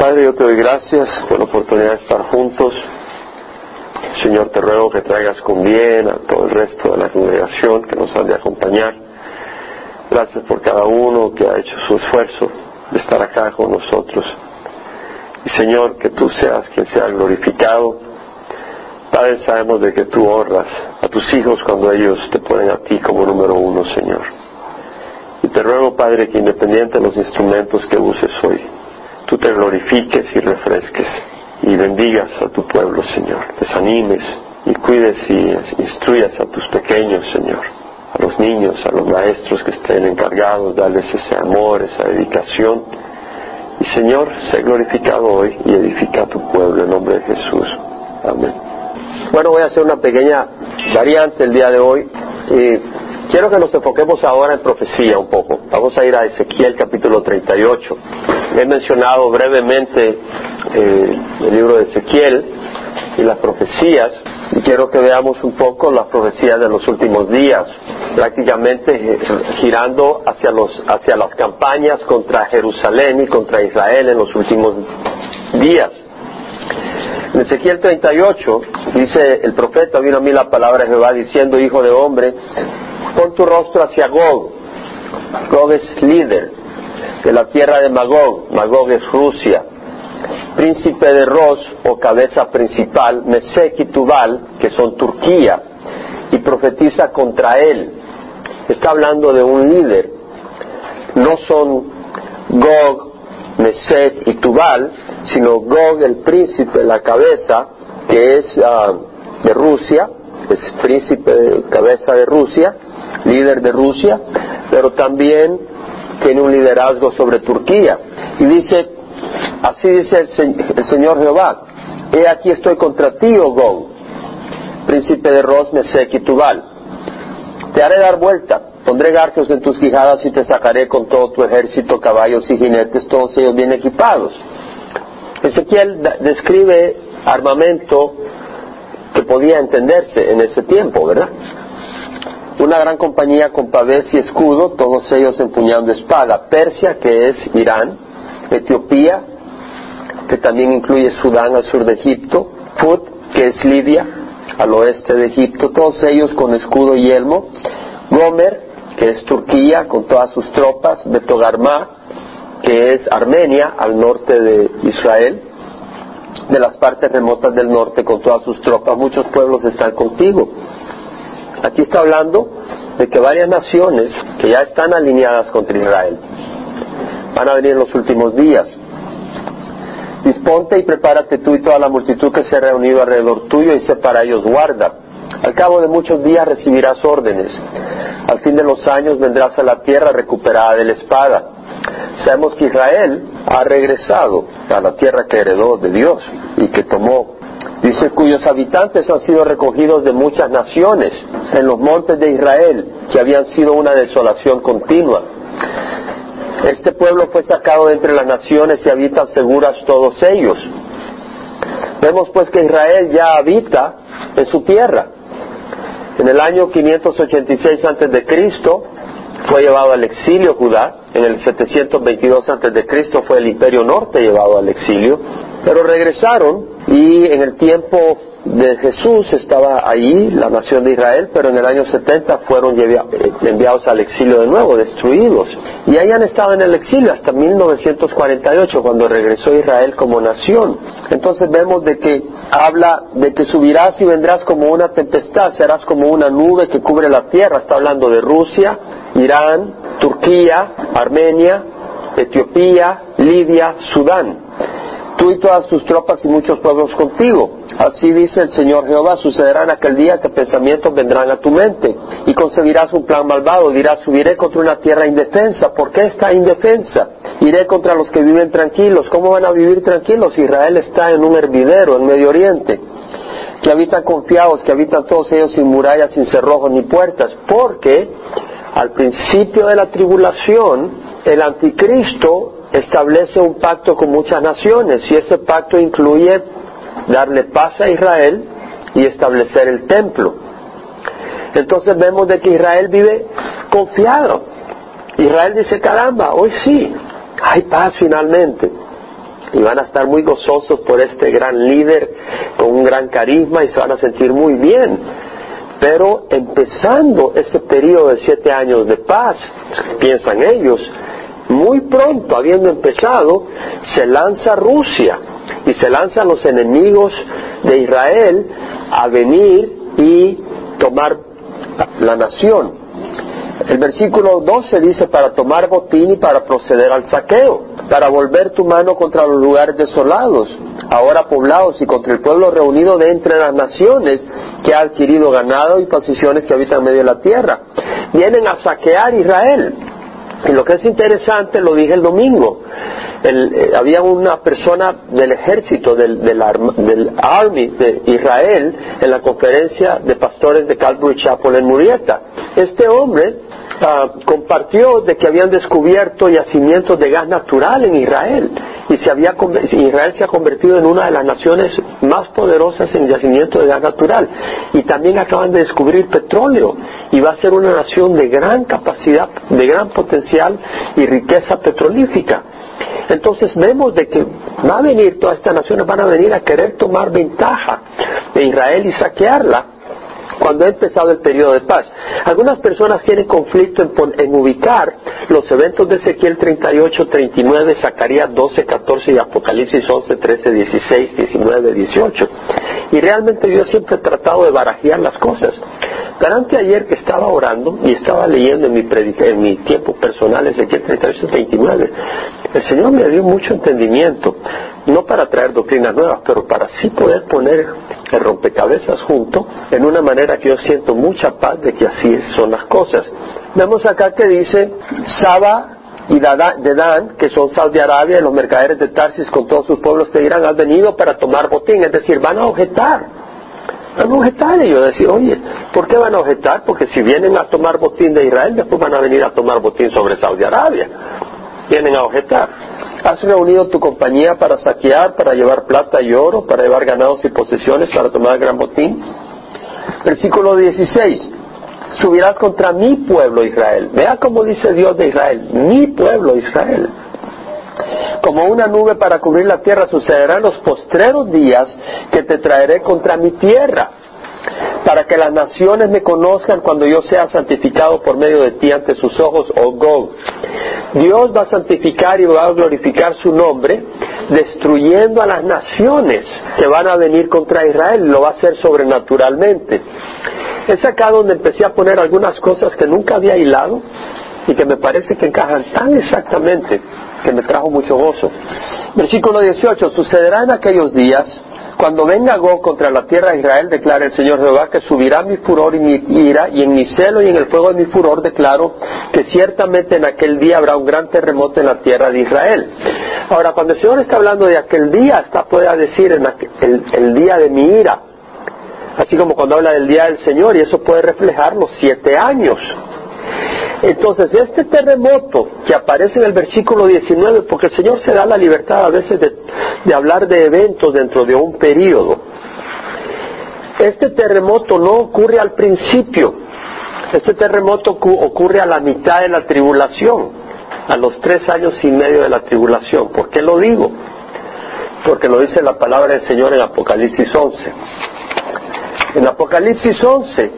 Padre, yo te doy gracias por la oportunidad de estar juntos. Señor, te ruego que traigas con bien a todo el resto de la congregación que nos han de acompañar. Gracias por cada uno que ha hecho su esfuerzo de estar acá con nosotros. Y Señor, que tú seas quien sea glorificado. Padre, sabemos de que tú honras a tus hijos cuando ellos te ponen a ti como número uno, Señor. Y te ruego, Padre, que independiente de los instrumentos que uses hoy, tú te glorifiques y refresques y bendigas a tu pueblo, Señor. Desanimes y cuides y instruyas a tus pequeños, Señor. A los niños, a los maestros que estén encargados, darles ese amor, esa dedicación. Y Señor, sé glorificado hoy y edifica a tu pueblo en nombre de Jesús. Amén. Bueno, voy a hacer una pequeña variante el día de hoy. quiero que nos enfoquemos ahora en profecía un poco. Vamos a ir a Ezequiel capítulo 38. He mencionado brevemente eh, el libro de Ezequiel y las profecías y quiero que veamos un poco las profecías de los últimos días, prácticamente eh, girando hacia, los, hacia las campañas contra Jerusalén y contra Israel en los últimos días. En Ezequiel 38 dice el profeta, vino a mí la palabra de Jehová diciendo, hijo de hombre, pon tu rostro hacia Gog. Gog es líder de la tierra de Magog. Magog es Rusia. Príncipe de Ros o cabeza principal, Mesek y Tubal, que son Turquía, y profetiza contra él. Está hablando de un líder. No son Gog, Mesek y Tubal, sino Gog, el príncipe, la cabeza, que es ah, de Rusia, es príncipe, cabeza de Rusia, líder de Rusia, pero también tiene un liderazgo sobre Turquía. Y dice, así dice el, Señor Jehová, he aquí estoy contra ti, oh Gog, príncipe de Ros, Mesec y Tubal. Te haré dar vuelta, pondré garfios en tus quijadas y te sacaré con todo tu ejército, caballos y jinetes, todos ellos bien equipados. Ezequiel describe armamento que podía entenderse en ese tiempo, ¿verdad? Una gran compañía con pavés y escudo, todos ellos empuñando espada. Persia, que es Irán, Etiopía, que también incluye Sudán al sur de Egipto, Put, que es Libia, al oeste de Egipto, todos ellos con escudo y yelmo. Gomer, que es Turquía, con todas sus tropas. Betogarmá, que es Armenia, al norte de Israel de las partes remotas del norte con todas sus tropas, muchos pueblos están contigo. Aquí está hablando de que varias naciones que ya están alineadas contra Israel van a venir en los últimos días. Disponte y prepárate tú y toda la multitud que se ha reunido alrededor tuyo y sé para ellos guarda. Al cabo de muchos días recibirás órdenes. Al fin de los años vendrás a la tierra recuperada de la espada. Sabemos que Israel ha regresado a la tierra que heredó de Dios y que tomó. Dice, cuyos habitantes han sido recogidos de muchas naciones en los montes de Israel, que habían sido una desolación continua. Este pueblo fue sacado de entre las naciones y habitan seguras todos ellos. Vemos pues que Israel ya habita en su tierra. En el año 586 antes de Cristo fue llevado al exilio Judá en el 722 a.C. fue el imperio norte llevado al exilio, pero regresaron y en el tiempo de Jesús estaba allí la nación de Israel, pero en el año 70 fueron enviados al exilio de nuevo, destruidos. Y ahí han estado en el exilio hasta 1948, cuando regresó Israel como nación. Entonces vemos de que habla de que subirás y vendrás como una tempestad, serás como una nube que cubre la tierra. Está hablando de Rusia, Irán, Turquía, Armenia, Etiopía, Libia, Sudán. Tú y todas tus tropas y muchos pueblos contigo. Así dice el Señor Jehová, sucederá en aquel día que pensamientos vendrán a tu mente y concebirás un plan malvado. Dirás, subiré contra una tierra indefensa. ¿Por qué está indefensa? Iré contra los que viven tranquilos. ¿Cómo van a vivir tranquilos? Israel está en un hervidero en Medio Oriente que habitan confiados, que habitan todos ellos sin murallas, sin cerrojos ni puertas, porque al principio de la tribulación, el anticristo establece un pacto con muchas naciones y ese pacto incluye darle paz a Israel y establecer el templo. Entonces vemos de que Israel vive confiado. Israel dice, caramba, hoy sí, hay paz finalmente. y van a estar muy gozosos por este gran líder con un gran carisma y se van a sentir muy bien. Pero empezando ese periodo de siete años de paz, piensan ellos, muy pronto, habiendo empezado, se lanza Rusia y se lanzan los enemigos de Israel a venir y tomar la nación. El versículo 12 dice para tomar botín y para proceder al saqueo, para volver tu mano contra los lugares desolados, ahora poblados y contra el pueblo reunido de entre las naciones que ha adquirido ganado y posiciones que habitan en medio de la tierra. Vienen a saquear Israel. Y lo que es interesante, lo dije el domingo, eh, había una persona del ejército, del, del, Army de Israel, en la conferencia de pastores de Calvary Chapel en Murieta. Este hombre ah, compartió de que habían descubierto yacimientos de gas natural en Israel. Y se había, Israel se ha convertido en una de las naciones más poderosas en yacimientos de gas natural. Y también acaban de descubrir petróleo. Y va a ser una nación de gran capacidad, de gran potencial y riqueza petrolífica. Entonces vemos de que va a venir, todas estas naciones van a venir a querer tomar ventaja de Israel y saquearla cuando ha empezado el periodo de paz. Algunas personas tienen conflicto en, ubicar los eventos de Ezequiel 38, 39, Zacarías 12, 14 y Apocalipsis 11, 13, 16, 19, 18. Y realmente yo siempre he tratado de barajear las cosas. Durante ayer que estaba orando y estaba leyendo en mi, en mi tiempo personal Ezequiel 38, 29, el Señor me dio mucho entendimiento, no para traer doctrinas nuevas, pero para sí poder poner el rompecabezas junto en una manera que yo siento mucha paz de que así son las cosas. Vemos acá que dice Saba y Dedán, que son Saudi Arabia los mercaderes de Tarsis con todos sus pueblos te dirán, han venido para tomar botín, es decir, van a objetar. Van a objetar yo decir, oye, ¿por qué van a objetar? Porque si vienen a tomar botín de Israel, después van a venir a tomar botín sobre Saudi Arabia. Vienen a objetar. Has reunido tu compañía para saquear, para llevar plata y oro, para llevar ganados y posesiones, para tomar gran botín. Versículo 16. Subirás contra mi pueblo Israel. Vea cómo dice Dios de Israel. Mi pueblo Israel. Como una nube para cubrir la tierra sucederán los postreros días que te traeré contra mi tierra para que las naciones me conozcan cuando yo sea santificado por medio de ti ante sus ojos, oh Gog. Dios va a santificar y va a glorificar su nombre, destruyendo a las naciones que van a venir contra Israel, lo va a hacer sobrenaturalmente. Es acá donde empecé a poner algunas cosas que nunca había hilado y que me parece que encajan tan exactamente que me trajo mucho gozo. Versículo 18, sucederá en aquellos días cuando venga Gog contra la tierra de Israel, declara el Señor Jehová que subirá mi furor y mi ira, y en mi celo y en el fuego de mi furor declaro que ciertamente en aquel día habrá un gran terremoto en la tierra de Israel. Ahora, cuando el Señor está hablando de aquel día, está puede decir en el día de mi ira, así como cuando habla del día del Señor, y eso puede reflejar los siete años entonces, este terremoto que aparece en el versículo 19, porque el Señor se da la libertad a veces de, hablar de eventos dentro de un periodo, este terremoto no ocurre al principio, este terremoto ocurre a la mitad de la tribulación, a los tres años y medio de la tribulación. ¿Por qué lo digo? Porque lo dice la palabra del Señor en Apocalipsis 11. En Apocalipsis 11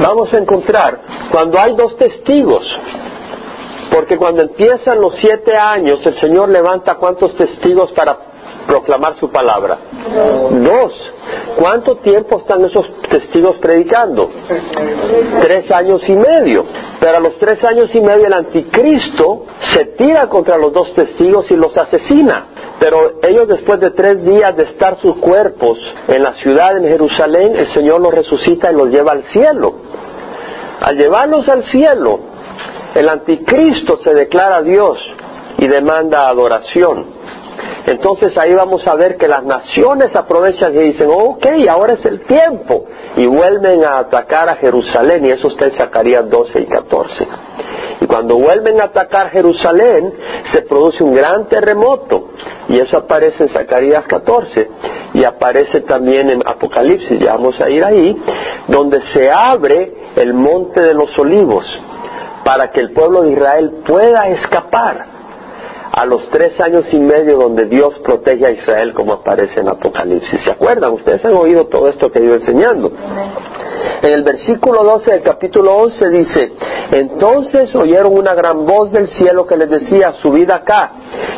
vamos a encontrar cuando hay dos testigos, porque cuando empiezan los siete años el Señor levanta cuántos testigos para proclamar su palabra. Dos. ¿Cuánto tiempo están esos testigos predicando? Tres años y medio. Pero a los tres años y medio el anticristo se tira contra los dos testigos y los asesina. Pero ellos después de tres días de estar sus cuerpos en la ciudad, en Jerusalén, el Señor los resucita y los lleva al cielo. Al llevarlos al cielo, el anticristo se declara Dios y demanda adoración. Entonces ahí vamos a ver que las naciones aprovechan y dicen, ok, ahora es el tiempo, y vuelven a atacar a Jerusalén, y eso está en Zacarías 12 y 14. Y cuando vuelven a atacar Jerusalén, se produce un gran terremoto, y eso aparece en Zacarías 14, y aparece también en Apocalipsis, ya vamos a ir ahí, donde se abre el monte de los olivos, para que el pueblo de Israel pueda escapar a los tres años y medio donde Dios protege a Israel como aparece en Apocalipsis. ¿Se acuerdan? Ustedes han oído todo esto que yo enseñando. En el versículo 12 del capítulo 11 dice, entonces oyeron una gran voz del cielo que les decía, subid acá,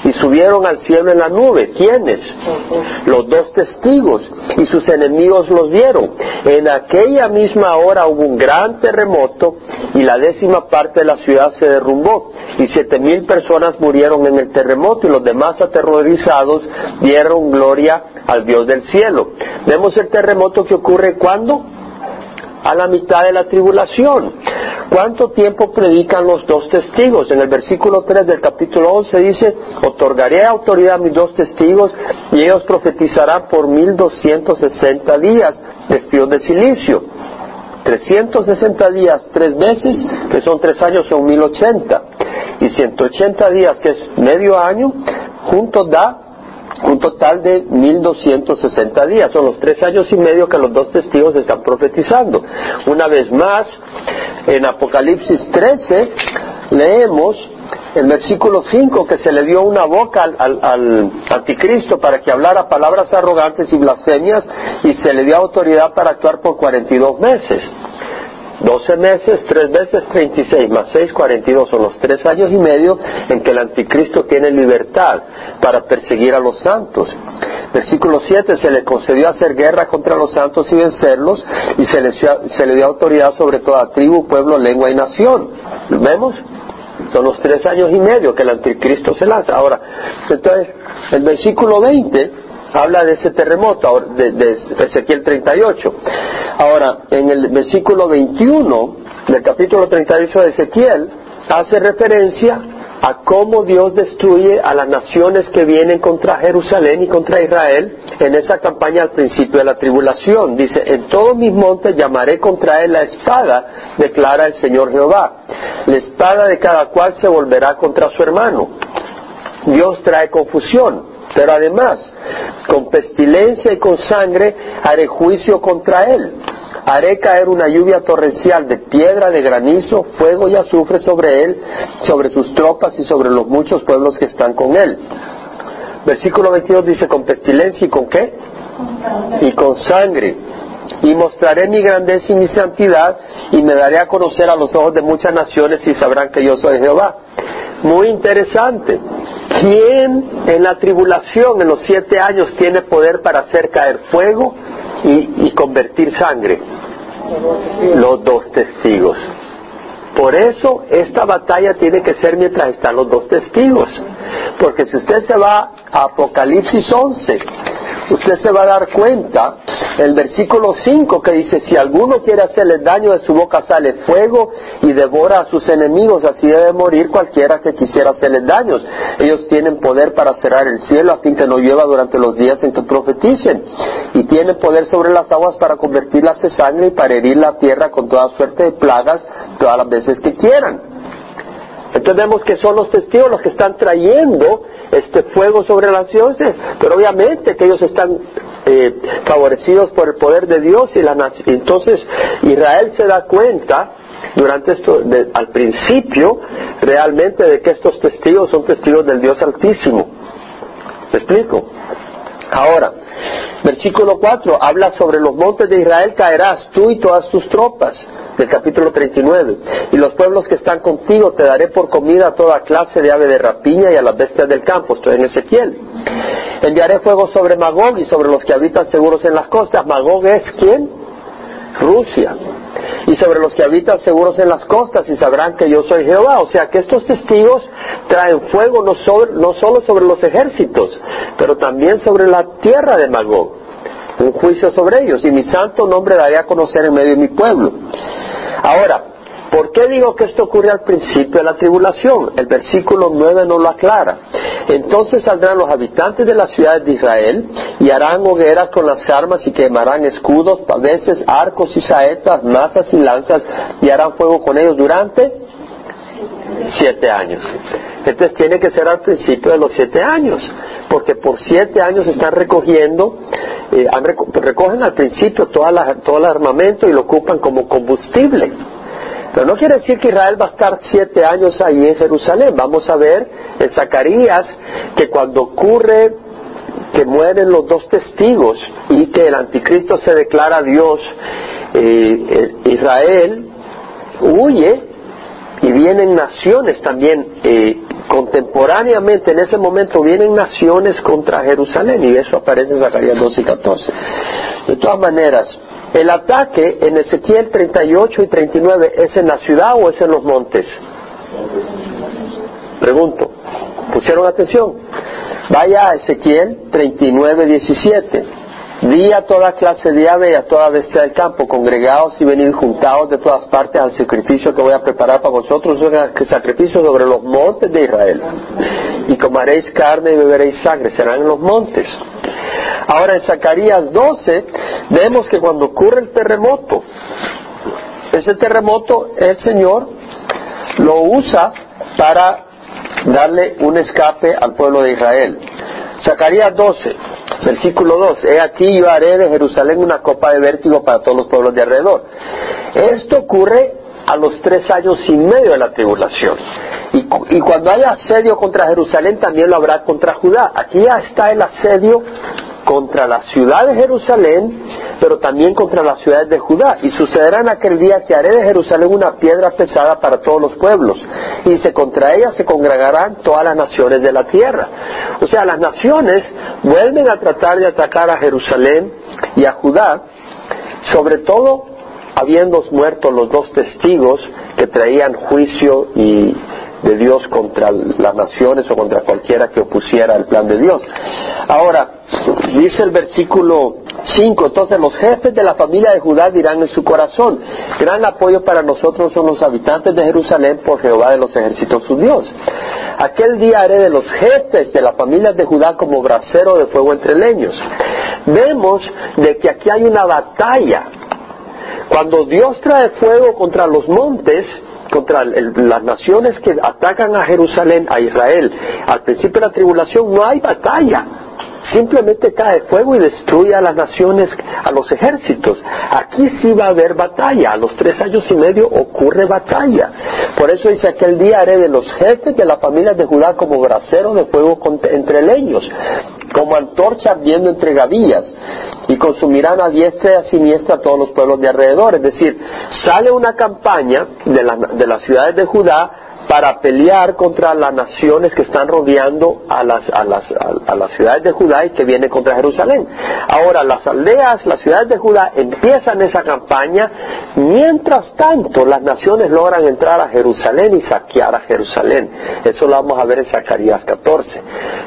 y subieron al cielo en la nube. ¿Quiénes? Los dos testigos, y sus enemigos los vieron. En aquella misma hora hubo un gran terremoto, y la décima parte de la ciudad se derrumbó, y siete mil personas murieron en el terremoto, y los demás aterrorizados dieron gloria al Dios del cielo. Vemos el terremoto que ocurre cuando? a la mitad de la tribulación. ¿Cuánto tiempo predican los dos testigos? En el versículo 3 del capítulo 11 dice, otorgaré autoridad a mis dos testigos y ellos profetizarán por 1260 días vestidos de silicio. 360 días tres veces, que son tres años, son 1080. Y 180 días, que es medio año, juntos da un total de 1260 días. Son los tres años y medio que los dos testigos están profetizando. Una vez más, en Apocalipsis 13 leemos el versículo 5 que se le dio una boca al, anticristo para que hablara palabras arrogantes y blasfemias y se le dio autoridad para actuar por 42 meses. 12 meses, 3 veces 36, más 6, 42, son los 3 años y medio en que el anticristo tiene libertad para perseguir a los santos. Versículo 7, se le concedió hacer guerra contra los santos y vencerlos, y se le, se le dio autoridad sobre toda tribu, pueblo, lengua y nación. ¿Vemos? Son los tres años y medio que el anticristo se lanza. Ahora, entonces, el versículo 20 habla de ese terremoto de, de Ezequiel 38. Ahora, en el versículo 21 del capítulo 38 de Ezequiel, hace referencia a cómo Dios destruye a las naciones que vienen contra Jerusalén y contra Israel en esa campaña al principio de la tribulación. Dice, en todos mis montes llamaré contra él la espada, declara el Señor Jehová. La espada de cada cual se volverá contra su hermano. Dios trae confusión. Pero además, con pestilencia y con sangre haré juicio contra él. Haré caer una lluvia torrencial de piedra, de granizo, fuego y azufre sobre él, sobre sus tropas y sobre los muchos pueblos que están con él. Versículo 22 dice, con pestilencia y con qué? Y con sangre. Y mostraré mi grandeza y mi santidad y me daré a conocer a los ojos de muchas naciones y sabrán que yo soy Jehová. Muy interesante. ¿Quién en la tribulación en los siete años tiene poder para hacer caer fuego y, convertir sangre? Los dos testigos. Por eso esta batalla tiene que ser mientras están los dos testigos. Porque si usted se va a Apocalipsis 11, usted se va a dar cuenta, el versículo 5 que dice, si alguno quiere hacerle daño de su boca sale fuego y devora a sus enemigos, así debe morir cualquiera que quisiera hacerle daños. Ellos tienen poder para cerrar el cielo a fin que no llueva durante los días en que profeticen. Y tienen poder sobre las aguas para convertirlas en sangre y para herir la tierra con toda suerte de plagas todas las veces que quieran. Entonces vemos que son los testigos los que están trayendo este fuego sobre las naciones, pero obviamente que ellos están eh, favorecidos por el poder de Dios y la entonces Israel se da cuenta durante esto, al principio, realmente de que estos testigos son testigos del Dios Altísimo. ¿Me explico? Ahora, versículo 4 habla sobre los montes de Israel caerás tú y todas tus tropas del capítulo 39. Y los pueblos que están contigo te daré por comida a toda clase de ave de rapiña y a las bestias del campo. Estoy en Ezequiel. Enviaré fuego sobre Magog y sobre los que habitan seguros en las costas. Magog es quién? Rusia. Y sobre los que habitan seguros en las costas y sabrán que yo soy Jehová. O sea que estos testigos traen fuego no, no solo sobre los ejércitos, pero también sobre la tierra de Magog un juicio sobre ellos, y mi santo nombre daré a conocer en medio de mi pueblo. Ahora, ¿por qué digo que esto ocurre al principio de la tribulación? El versículo 9 no lo aclara. Entonces saldrán los habitantes de las ciudades de Israel y harán hogueras con las armas y quemarán escudos, paveses, arcos y saetas, masas y lanzas y harán fuego con ellos durante siete años. Entonces tiene que ser al principio de los siete años, porque por siete años están recogiendo, eh, recogen al principio toda todo el armamento y lo ocupan como combustible. Pero no quiere decir que Israel va a estar siete años ahí en Jerusalén. Vamos a ver en Zacarías que cuando ocurre que mueren los dos testigos y que el anticristo se declara Dios, eh, Israel huye y vienen naciones también eh, contemporáneamente en ese momento vienen naciones contra Jerusalén y eso aparece en Zacarías 12 y 14 de todas maneras el ataque en Ezequiel 38 y 39 es en la ciudad o es en los montes pregunto. Pusieron atención vaya a Ezequiel 39 17 Di a toda clase de ave y a toda bestia del campo, congregados y venid juntados de todas partes al sacrificio que voy a preparar para vosotros, un sacrificio sobre los montes de Israel. Y comeréis carne y beberéis sangre, serán en los montes. Ahora en Zacarías 12 vemos que cuando ocurre el terremoto, ese terremoto el Señor lo usa para darle un escape al pueblo de Israel. Zacarías 12, versículo 2, he aquí yo haré de Jerusalén una copa de vértigo para todos los pueblos de alrededor. Esto ocurre a los tres años y medio de la tribulación. Y, y, cuando haya asedio contra Jerusalén, también lo habrá contra Judá. Aquí ya está el asedio contra la ciudad de Jerusalén, pero también contra las ciudades de Judá. Y sucederá en aquel día que haré de Jerusalén una piedra pesada para todos los pueblos, y se contra ella se congregarán todas las naciones de la tierra. O sea, las naciones vuelven a tratar de atacar a Jerusalén y a Judá, sobre todo habiendo muerto los dos testigos que traían juicio y de Dios contra las naciones o contra cualquiera que opusiera el plan de Dios. Ahora, dice el versículo 5, entonces los jefes de la familia de Judá dirán en su corazón, gran apoyo para nosotros son los habitantes de Jerusalén por Jehová de los ejércitos su Dios. Aquel día haré de los jefes de la familia de Judá como brasero de fuego entre leños. Vemos de que aquí hay una batalla. Cuando Dios trae fuego contra los montes, contra las naciones que atacan a Jerusalén, a Israel. Al principio de la tribulación no hay batalla. Simplemente cae fuego y destruye a las naciones, a los ejércitos. Aquí sí va a haber batalla. A los tres años y medio ocurre batalla. Por eso dice aquel día haré de los jefes de la familia de Judá como brasero de fuego entre leños, como antorcha ardiendo entre gavillas, y consumirán a diestra y a siniestra a todos los pueblos de alrededor. Es decir, sale una campaña de, de las ciudades de Judá para pelear contra las naciones que están rodeando a las, a las, a, las ciudades de Judá y que vienen contra Jerusalén. Ahora, las aldeas, las ciudades de Judá empiezan esa campaña, mientras tanto las naciones logran entrar a Jerusalén y saquear a Jerusalén. Eso lo vamos a ver en Zacarías 14.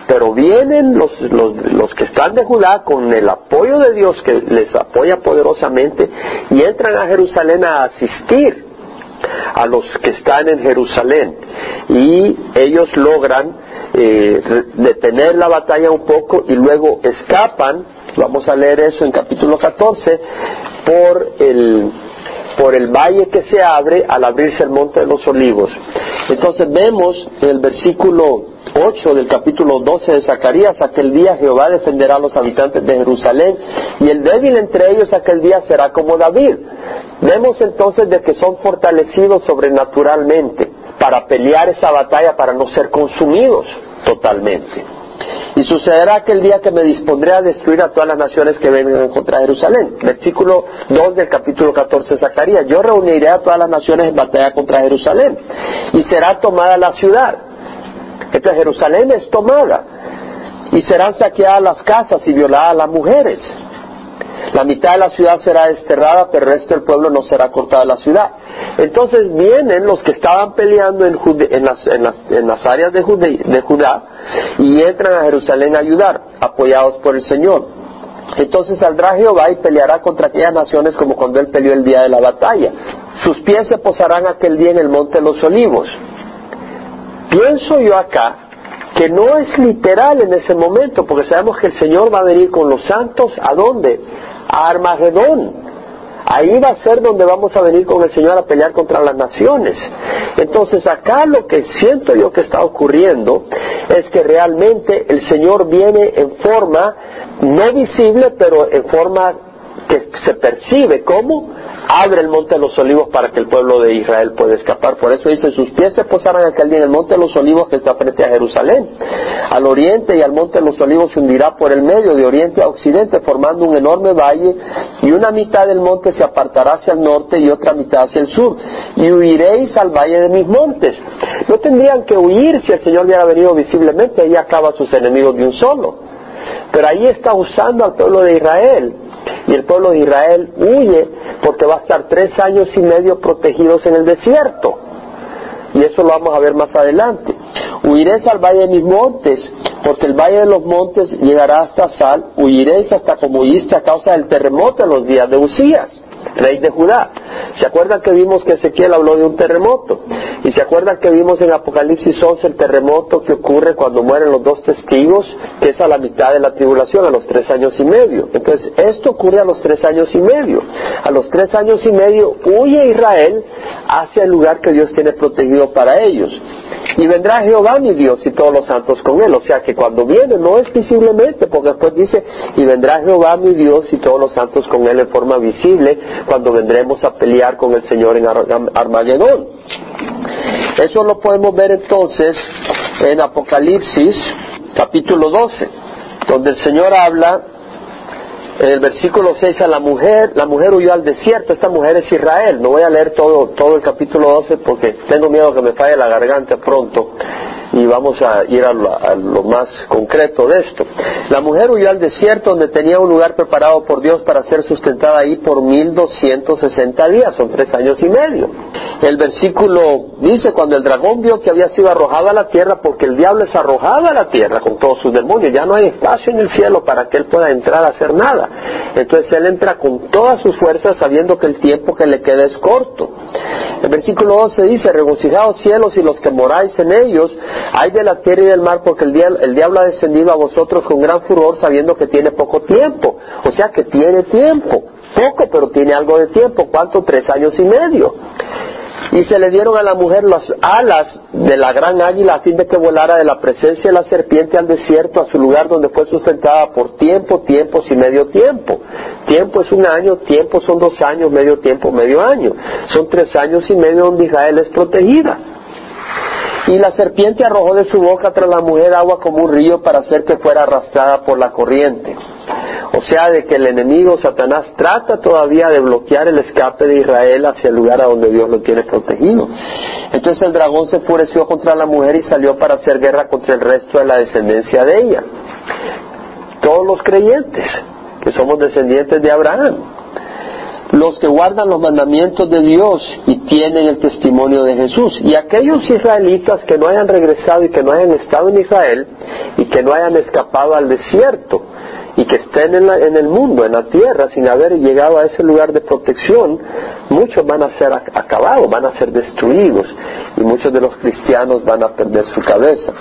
Pero vienen los, los, los que están de Judá con el apoyo de Dios que les apoya poderosamente y entran a Jerusalén a asistir a los que están en Jerusalén. Y ellos logran eh, detener la batalla un poco y luego escapan, vamos a leer eso en capítulo 14, por el, por el valle que se abre al abrirse el monte de los olivos. Entonces vemos en el versículo 8 del capítulo 12 de Zacarías, aquel día Jehová defenderá a los habitantes de Jerusalén y el débil entre ellos aquel día será como David. Vemos entonces de que son fortalecidos sobrenaturalmente para pelear esa batalla, para no ser consumidos totalmente. Y sucederá aquel día que me dispondré a destruir a todas las naciones que vengan contra Jerusalén. Versículo 2 del capítulo 14 de Zacarías. Yo reuniré a todas las naciones en batalla contra Jerusalén y será tomada la ciudad entonces Jerusalén es tomada y serán saqueadas las casas y violadas las mujeres. La mitad de la ciudad será desterrada, pero el resto del pueblo no será cortada de la ciudad. Entonces vienen los que estaban peleando en, las, áreas de, de Judá y entran a Jerusalén a ayudar, apoyados por el Señor. Entonces saldrá Jehová y peleará contra aquellas naciones como cuando él peleó el día de la batalla. Sus pies se posarán aquel día en el monte de los olivos Pienso yo acá que no es literal en ese momento, porque sabemos que el Señor va a venir con los santos, ¿a dónde? Armagedón. Ahí va a ser donde vamos a venir con el Señor a pelear contra las naciones. Entonces acá lo que siento yo que está ocurriendo es que realmente el Señor viene en forma no visible, pero en forma que se percibe como abre el monte de los olivos para que el pueblo de Israel pueda escapar. Por eso dice, sus pies se posarán aquel día en el monte de los olivos que está frente a Jerusalén. Al oriente y al monte de los olivos se hundirá por el medio, de oriente a occidente, formando un enorme valle, y una mitad del monte se apartará hacia el norte y otra mitad hacia el sur. Y huiréis al valle de mis montes. No tendrían que huir si el Señor hubiera venido visiblemente, ahí acaba sus enemigos de un solo. Pero ahí está usando al pueblo de Israel y el pueblo de Israel huye porque va a estar tres años y medio protegidos en el desierto. Y eso lo vamos a ver más adelante. Huiréis al valle de mis montes, porque el valle de los montes llegará hasta Sal. Huiréis hasta como huiste a causa del terremoto en los días de Usías rey de Judá. ¿Se acuerdan que vimos que Ezequiel habló de un terremoto? Y se acuerdan que vimos en Apocalipsis 11 el terremoto que ocurre cuando mueren los dos testigos, que es a la mitad de la tribulación, a los tres años y medio. Entonces, esto ocurre a los tres años y medio. A los tres años y medio huye Israel hacia el lugar que Dios tiene protegido para ellos. Y vendrá Jehová mi Dios y todos los santos con él. O sea que cuando viene no es visiblemente, porque después dice, y vendrá Jehová mi Dios y todos los santos con él en forma visible, cuando vendremos a pelear con el Señor en Armagedón. Eso lo podemos ver entonces en Apocalipsis capítulo 12, donde el Señor habla en el versículo 6 a la mujer, la mujer huyó al desierto, esta mujer es Israel, no voy a leer todo, todo el capítulo 12 porque tengo miedo que me falle la garganta pronto y vamos a ir a lo, más concreto de esto. La mujer huyó al desierto donde tenía un lugar preparado por Dios para ser sustentada ahí por 1260 días, son tres años y medio. El versículo dice, cuando el dragón vio que había sido arrojado a la tierra, porque el diablo es arrojado a la tierra con todos sus demonios, ya no hay espacio en el cielo para que él pueda entrar a hacer nada. Entonces él entra con todas sus fuerzas sabiendo que el tiempo que le queda es corto. El versículo 12 dice, regocijaos cielos y los que moráis en ellos, hay de la tierra y del mar porque el diablo, el diablo ha descendido a vosotros con gran furor sabiendo que tiene poco tiempo. O sea que tiene tiempo. Poco, pero tiene algo de tiempo. ¿Cuánto? Tres años y medio. Y se le dieron a la mujer las alas de la gran águila a fin de que volara de la presencia de la serpiente al desierto, a su lugar donde fue sustentada por tiempo, tiempos y medio tiempo. Tiempo es un año, tiempo son dos años, medio tiempo, medio año. Son tres años y medio donde Israel es protegida. Y la serpiente arrojó de su boca tras la mujer agua como un río para hacer que fuera arrastrada por la corriente. O sea, de que el enemigo Satanás trata todavía de bloquear el escape de Israel hacia el lugar a donde Dios lo tiene protegido. Entonces el dragón se enfureció contra la mujer y salió para hacer guerra contra el resto de la descendencia de ella. Todos los creyentes, que somos descendientes de Abraham, los que guardan los mandamientos de Dios y tienen el testimonio de Jesús. Y aquellos israelitas que no hayan regresado y que no hayan estado en Israel y que no hayan escapado al desierto y que estén en, en el mundo, en la tierra, sin haber llegado a ese lugar de protección, muchos van a ser acabados, van a ser destruidos y muchos de los cristianos van a perder su cabeza.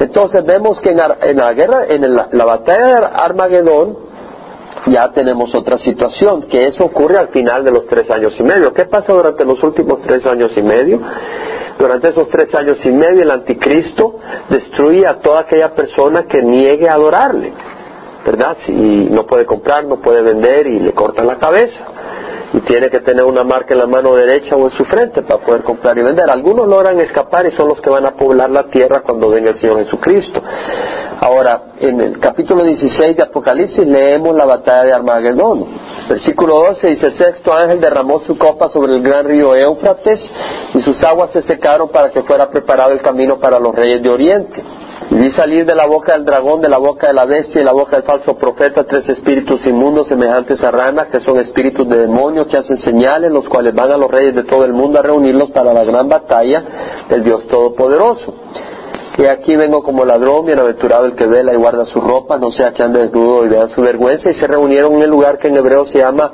Entonces vemos que en, la guerra, en la batalla de Armagedón, ya tenemos otra situación, que eso ocurre al final de los tres años y medio. ¿Qué pasa durante los últimos tres años y medio? Durante esos tres años y medio el anticristo destruye a toda aquella persona que niegue a adorarle, ¿verdad? Si no puede comprar, no puede vender y le cortan la cabeza y tiene que tener una marca en la mano derecha o en su frente para poder comprar y vender. Algunos logran escapar y son los que van a poblar la tierra cuando venga el Señor Jesucristo. Ahora, en el capítulo 16 de Apocalipsis leemos la batalla de Armagedón. Versículo 12 dice, el sexto ángel derramó su copa sobre el gran río Éufrates y sus aguas se secaron para que fuera preparado el camino para los reyes de Oriente. Y vi salir de la boca del dragón, de la boca de la bestia y de la boca del falso profeta tres espíritus inmundos semejantes a ranas, que son espíritus de demonios que hacen señales, los cuales van a los reyes de todo el mundo a reunirlos para la gran batalla del Dios Todopoderoso. Y aquí vengo como ladrón, bienaventurado el que vela y guarda su ropa, no sea que ande desnudo y vea su vergüenza, y se reunieron en el lugar que en hebreo se llama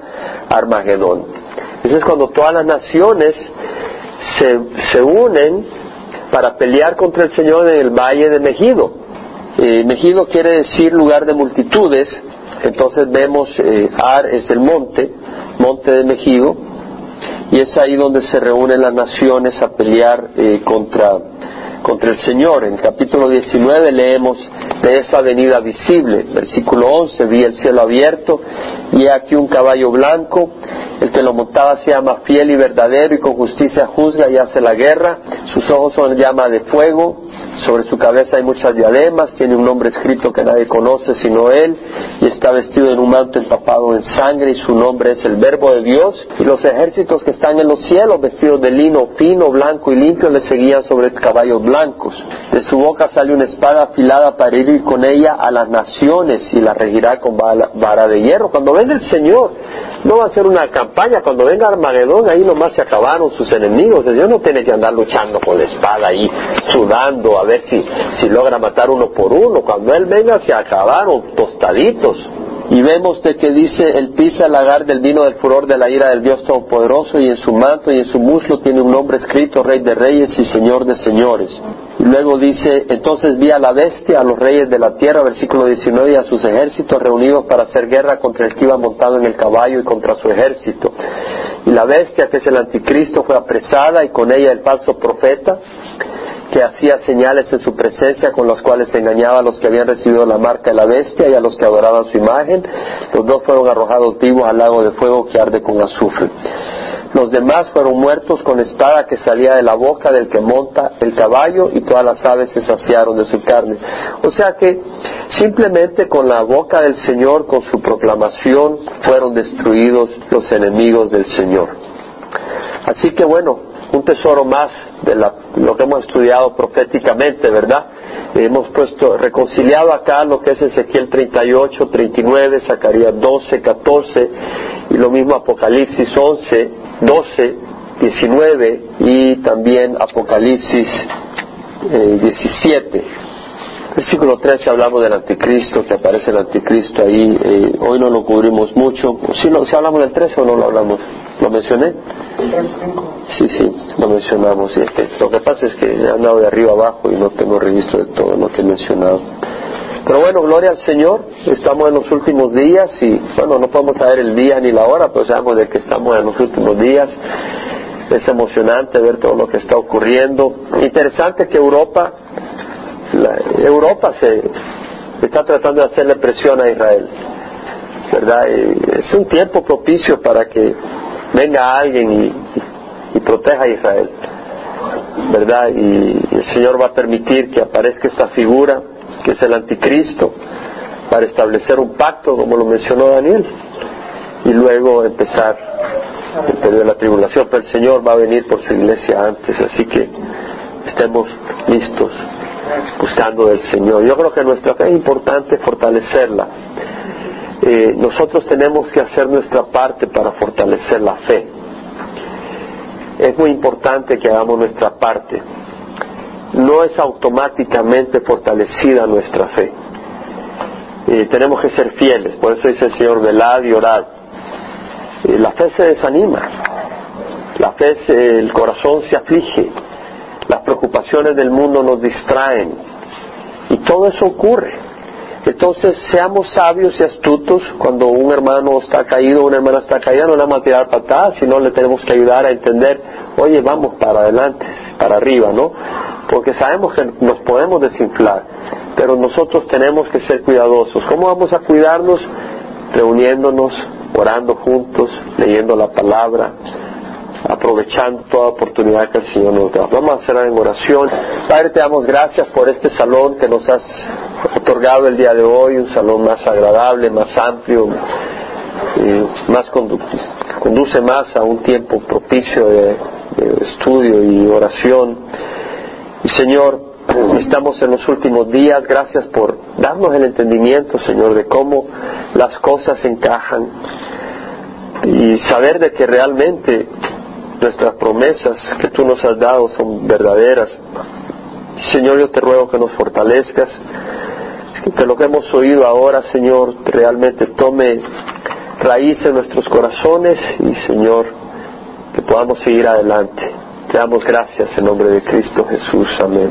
Armagedón. Eso es cuando todas las naciones se, se unen para pelear contra el Señor en el valle de Megido. Eh, quiere decir lugar de multitudes, entonces vemos eh, Ar es el monte, monte de Megido, y es ahí donde se reúnen las naciones a pelear eh, contra contra el Señor. En el capítulo 19 leemos de esa venida visible. Versículo 11, vi el cielo abierto y aquí un caballo blanco. El que lo montaba se llama fiel y verdadero y con justicia juzga y hace la guerra. Sus ojos son llama de fuego. Sobre su cabeza hay muchas diademas. Tiene un nombre escrito que nadie conoce sino él. Y está vestido en un manto empapado en sangre y su nombre es el Verbo de Dios. Y los ejércitos que están en los cielos vestidos de lino fino, blanco y limpio le seguían sobre caballos blancos. De su boca sale una espada afilada para ir con ella a las naciones y la regirá con vara de hierro. Cuando venga el Señor, no va a ser una campaña. Cuando venga Armagedón, ahí nomás se acabaron sus enemigos. El Señor no tiene que andar luchando con la espada ahí, sudando a ver si, si logra matar uno por uno. Cuando Él venga, se acabaron tostaditos. Y vemos de que dice, el pisa el lagar del vino del furor de la ira del Dios Todopoderoso y en su manto y en su muslo tiene un nombre escrito, Rey de Reyes y Señor de Señores. Y luego dice, entonces vi a la bestia, a los reyes de la tierra, versículo 19, y a sus ejércitos reunidos para hacer guerra contra el que iba montado en el caballo y contra su ejército. Y la bestia, que es el anticristo, fue apresada y con ella el falso profeta que hacía señales en su presencia con las cuales engañaba a los que habían recibido la marca de la bestia y a los que adoraban su imagen. Los dos fueron arrojados vivos al lago de fuego que arde con azufre. Los demás fueron muertos con espada que salía de la boca del que monta el caballo y todas las aves se saciaron de su carne. O sea que simplemente con la boca del Señor, con su proclamación, fueron destruidos los enemigos del Señor. Así que bueno, un tesoro más de lo que hemos estudiado proféticamente, ¿verdad? Hemos puesto, reconciliado acá lo que es Ezequiel 38, 39, Zacarías 12, 14 y lo mismo Apocalipsis 11, 12, 19 y también Apocalipsis 17. Eh, Versículo 13 hablamos del anticristo, que aparece el anticristo ahí. Eh, hoy no lo cubrimos mucho. ¿Sí, lo, hablamos del 13 o no lo hablamos? ¿Lo mencioné? Sí, sí, lo mencionamos. lo que pasa es que he andado de arriba abajo y no tengo registro de todo lo que he mencionado. Pero bueno, gloria al Señor. Estamos en los últimos días y, bueno, no podemos saber el día ni la hora, pero sabemos de que estamos en los últimos días. Es emocionante ver todo lo que está ocurriendo. Interesante que Europa Europa se está tratando de hacerle presión a Israel, ¿verdad? es un tiempo propicio para que venga alguien y, proteja a Israel, ¿verdad? Y, el Señor va a permitir que aparezca esta figura, que es el anticristo, para establecer un pacto, como lo mencionó Daniel, y luego empezar el periodo de la tribulación. Pero el Señor va a venir por su iglesia antes, así que estemos listos buscando del Señor. Yo creo que nuestra fe es importante fortalecerla. Eh, nosotros tenemos que hacer nuestra parte para fortalecer la fe. Es muy importante que hagamos nuestra parte. No es automáticamente fortalecida nuestra fe. Eh, tenemos que ser fieles, por eso dice el Señor, velad y orad. Eh, la fe se desanima, la fe, el corazón se aflige, las preocupaciones del mundo nos distraen y todo eso ocurre. Entonces seamos sabios y astutos cuando un hermano está caído, una hermana está caída, no le vamos a tirar patadas, sino le tenemos que ayudar a entender, oye, vamos para adelante, para arriba, ¿no? Porque sabemos que nos podemos desinflar, pero nosotros tenemos que ser cuidadosos. ¿Cómo vamos a cuidarnos? Reuniéndonos, orando juntos, leyendo la palabra, aprovechando toda oportunidad que el Señor nos da. Vamos a cerrar en oración. Padre, te damos gracias por este salón que nos has otorgado el día de hoy, un salón más agradable, más amplio, más conduce más a un tiempo propicio de, estudio y oración. Y Señor, estamos en los últimos días, gracias por darnos el entendimiento, Señor, de cómo las cosas encajan y saber de que realmente nuestras promesas que tú nos has dado son verdaderas. Señor, yo te ruego que nos fortalezcas, que lo que hemos oído ahora, Señor, realmente tome raíz en nuestros corazones y, Señor, que podamos seguir adelante. Te damos gracias en nombre de Cristo Jesús. Amén.